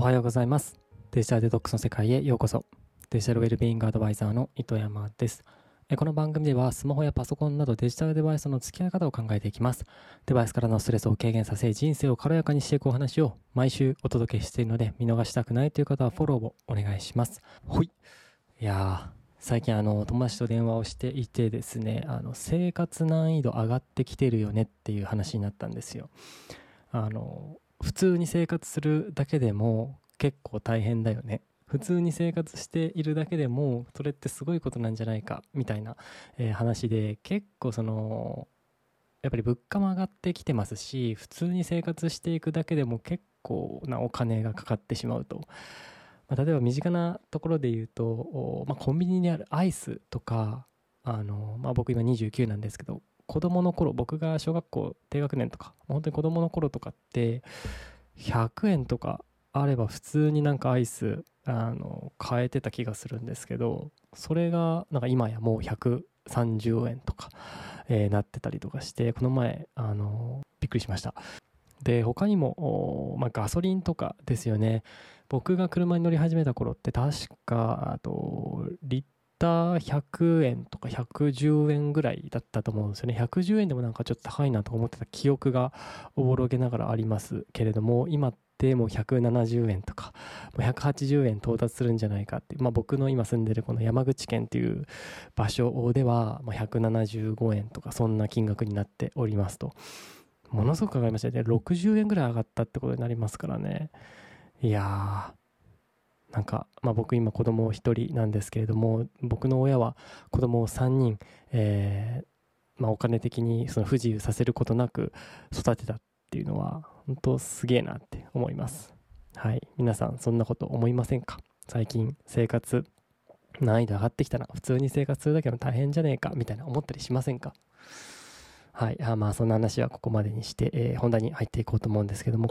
おはようございます。デジタルデトックスの世界へようこそ。デジタルウェルビーイングアドバイザーの糸山です。この番組ではスマホやパソコンなどデジタルデバイスの付き合い方を考えていきます。デバイスからのストレスを軽減させ人生を軽やかにしていくお話を毎週お届けしているので見逃したくないという方はフォローをお願いします。ほい。いやー最近あの友達と電話をしていてですねあの生活難易度上がってきてるよねっていう話になったんですよ。あの普通に生活するだけでも結構大変だよね。普通に生活しているだけでもそれってすごいことなんじゃないかみたいな、えー、話で結構そのやっぱり物価も上がってきてますし普通に生活していくだけでも結構なお金がかかってしまうと、まあ、例えば身近なところで言うと、まあ、コンビニにあるアイスとかあの、まあ、僕今29なんですけど子供の頃僕が小学校低学年とか本当に子供の頃とかって100円とかあれば普通になんかアイスあの買えてた気がするんですけどそれがなんか今やもう130円とか、えー、なってたりとかしてこの前あのびっくりしました。で他にも、まあ、ガソリンとかですよね。僕が車に乗り始めた頃って確かあとリッター100円とか110円ぐらいだったと思うんですよね。110円でもなんかちょっと高いなと思ってた記憶がおぼろげながらありますけれども、今ってもう170円とか、もう180円到達するんじゃないかって、まあ僕の今住んでるこの山口県っていう場所では、まあ、175円とかそんな金額になっておりますと。ものすごく上がりましたね。60円ぐらい上がったってことになりますからね。いやー、なんか、まあ、僕今子供1人なんですけれども僕の親は子供を3人、えー、まあ、お金的にその不自由させることなく育てたっていうのは本当すげえなって思います。はい。皆さんそんなこと思いませんか？最近生活難易度上がってきたら普通に生活するだけでも大変じゃねえかみたいな思ったりしませんか？はい。あまあそんな話はここまでにして、えー、本題に入っていこうと思うんですけども。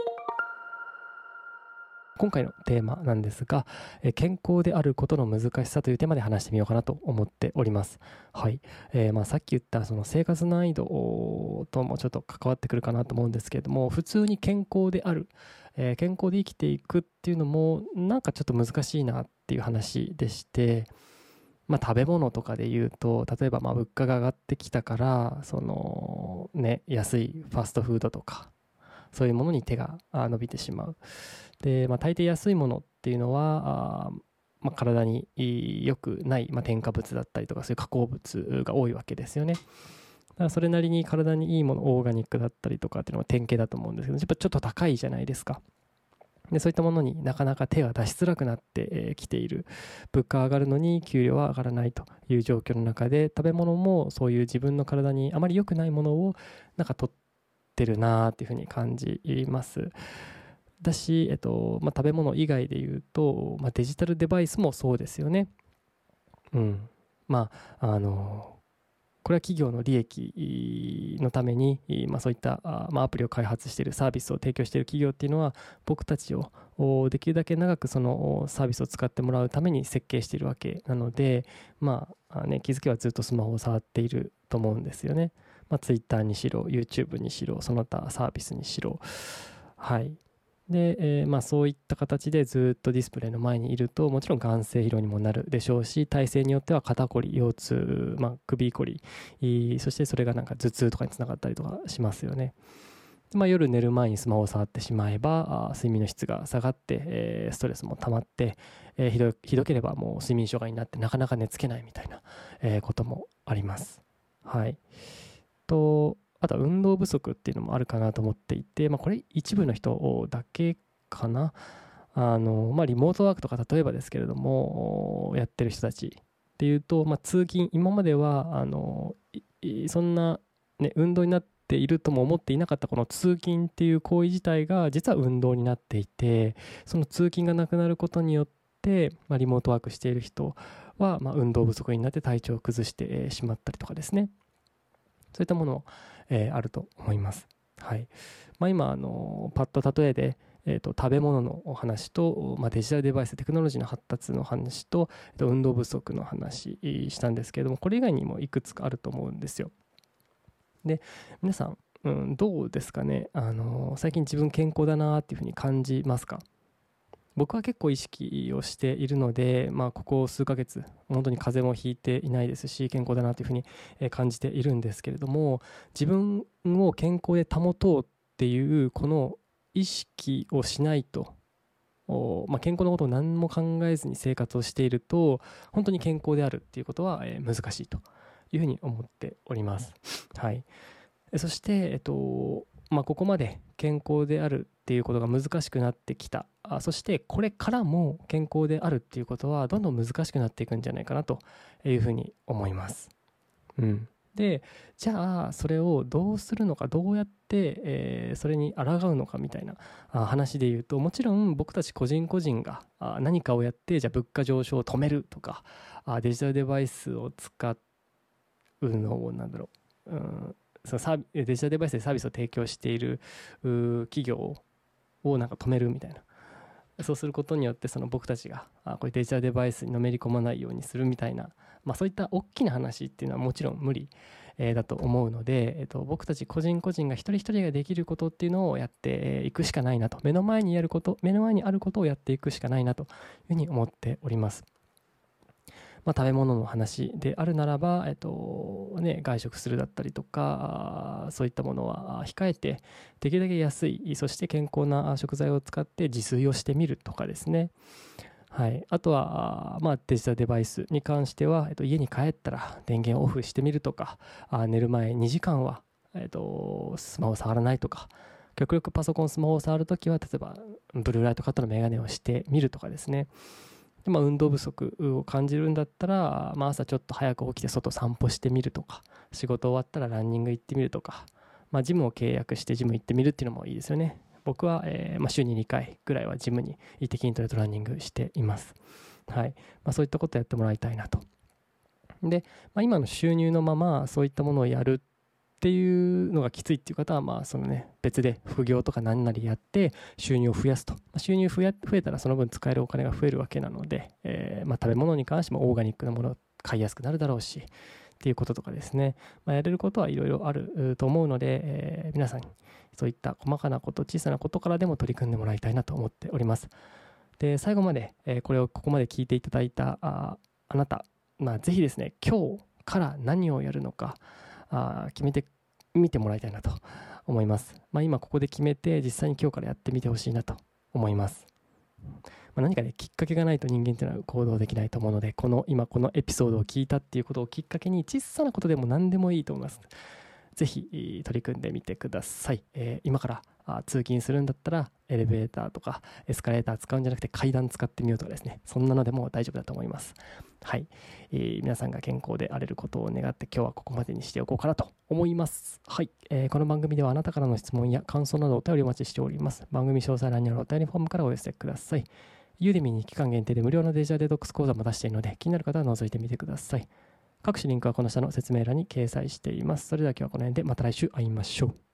今回のテーマなんですが、え健康であることの難しさというテーマで話してみようかなと思っております。はい。えー、まあさっき言ったその生活難易度ともちょっと関わってくるかなと思うんですけれども、普通に健康である、えー、健康で生きていくっていうのもなんかちょっと難しいなっていう話でして、まあ、食べ物とかで言うと例えばま物価が上がってきたからそのね安いファストフードとかそういうものに手が伸びてしまうで、まあ、大抵安いものっていうのは、まあ、体に良くない、まあ、添加物だったりとかそういう加工物が多いわけですよね。だからそれなりに体にいいものオーガニックだったりとかっていうのは典型だと思うんですけどやっぱちょっと高いじゃないですか。でそういったものになかなか手が出しづらくなってきている物価上がるのに給料は上がらないという状況の中で食べ物もそういう自分の体にあまり良くないものをなんか取ってるなっていうふうに感じます。だし、えっとまあ、食べ物以外で言うと、まあ、デジタルデバイスもそうですよね。うん。まあ、あの、これは企業の利益のために、まあ、そういった、まあ、アプリを開発しているサービスを提供している企業っていうのは僕たちをできるだけ長くそのサービスを使ってもらうために設計しているわけなので、まあね、気づけばずっとスマホを触っていると思うんですよね。まあ、Twitter にしろ YouTube にしろその他サービスにしろはいで、えー、まあ、そういった形でずっとディスプレイの前にいるともちろん眼性疲労にもなるでしょうし体勢によっては肩こり腰痛、まあ、首こりそしてそれがなんか頭痛とかにつながったりとかしますよね。まあ、夜寝る前にスマホを触ってしまえば睡眠の質が下がって、えー、ストレスも溜まって、えー、ひどひどければもう睡眠障害になってなかなか寝つけないみたいな、えー、こともあります。はい、とあとは運動不足っていうのもあるかなと思っていて、まあ、これ一部の人だけかな。あのまあ、リモートワークとか例えばですけれどもやってる人たちっていうと、まあ、通勤今まではあのそんな、ね、運動になっているとも思っていなかったこの通勤っていう行為自体が実は運動になっていてその通勤がなくなることによって、まあ、リモートワークしている人は、まあ、運動不足になって体調を崩してしまったりとかですねそういったものをえー、あると思います。はいまあ、今あのパッと例えで、えーと、食べ物のお話と、まあ、デジタルデバイステクノロジーの発達の話と、えー、と運動不足の話したんですけれどもこれ以外にもいくつかあると思うんですよ。で皆さん、うん、どうですかね？あの最近自分健康だなっていうふうに感じますか？僕は結構意識をしているので、まあ、ここ数ヶ月本当に風邪もひいていないですし健康だなというふうに感じているんですけれども自分を健康で保とうっていうこの意識をしないと、まあ、健康のことを何も考えずに生活をしていると本当に健康であるっていうことは難しいというふうに思っております。はい、そして、えっとまあ、ここまで健康であるっていうことが難しくなってきたあそしてこれからも健康であるっていうことはどんどん難しくなっていくんじゃないかなというふうに思います。うん、でじゃあそれをどうするのかどうやって、えー、それに抗うのかみたいな話で言うともちろん僕たち個人個人が何かをやってじゃあ物価上昇を止めるとかデジタルデバイスを使うのをなんだろう、うんそのサデジタルデバイスでサービスを提供している企業をなんか止めるみたいなそうすることによってその僕たちがあこういうデジタルデバイスにのめり込まないようにするみたいな、まあ、そういった大きな話っていうのはもちろん無理、えー、だと思うので、えー、と僕たち個人個人が一人一人ができることっていうのをやっていくしかないなと目の前にやること目の前にあることをやっていくしかないなというふうに思っております。まあ、食べ物の話であるならば、えっとね、外食するだったりとかそういったものは控えてできるだけ安いそして健康な食材を使って自炊をしてみるとかですね。はい、あとは、まあ、デジタルデバイスに関しては、えっと、家に帰ったら電源オフしてみるとか寝る前2時間は、えっと、スマホ触らないとか極力パソコンスマホを触るときは例えばブルーライトカットのメガネをしてみるとかですね。で、まあ、運動不足を感じるんだったら、まあ、朝ちょっと早く起きて外散歩してみるとか仕事終わったらランニング行ってみるとか、まあ、ジムを契約してジム行ってみるっていうのもいいですよね。僕は、えーまあ、週に2回ぐらいはジムに行って筋トレとランニングしています。はい。まあ、そういったことをやってもらいたいなと。で、まあ、今の収入のままそういったものをやるっていうのがきついっていう方はまあそのね別で副業とか何なりやって収入を増やすと、収入増えたらその分使えるお金が増えるわけなので、えー、まあ食べ物に関してもオーガニックなものを買いやすくなるだろうしっていうこととかですね、まあ、やれることはいろいろあると思うので、えー、皆さんにそういった細かなこと小さなことからでも取り組んでもらいたいなと思っております。で最後まで、えー、これをここまで聞いていただいたああなた、まあ、ぜひですね今日から何をやるのかあ決めてみてもらいたいなと思います。まあ、今ここで決めて実際に今日からやってみてほしいなと思います。まあ、何かねきっかけがないと人間っていうのは行動できないと思うのでこの今このエピソードを聞いたっていうことをきっかけに小さなことでも何でもいいと思います。ぜひ取り組んでみてください。えー、今から通勤するんだったらエレベーターとかエスカレーター使うんじゃなくて階段使ってみようとかですね。そんなのでも大丈夫だと思います。はい、えー、皆さんが健康であれることを願って今日はここまでにしておこうかなと思います。はい、えー、この番組ではあなたからの質問や感想などお便りお待ちしております。番組詳細欄にあるお便りフォームからお寄せください。ユーデミに期間限定で無料のデジタルデトックス講座も出しているので気になる方は覗いてみてください。各種リンクはこの下の説明欄に掲載しています。それでは今日はこの辺でまた来週会いましょう。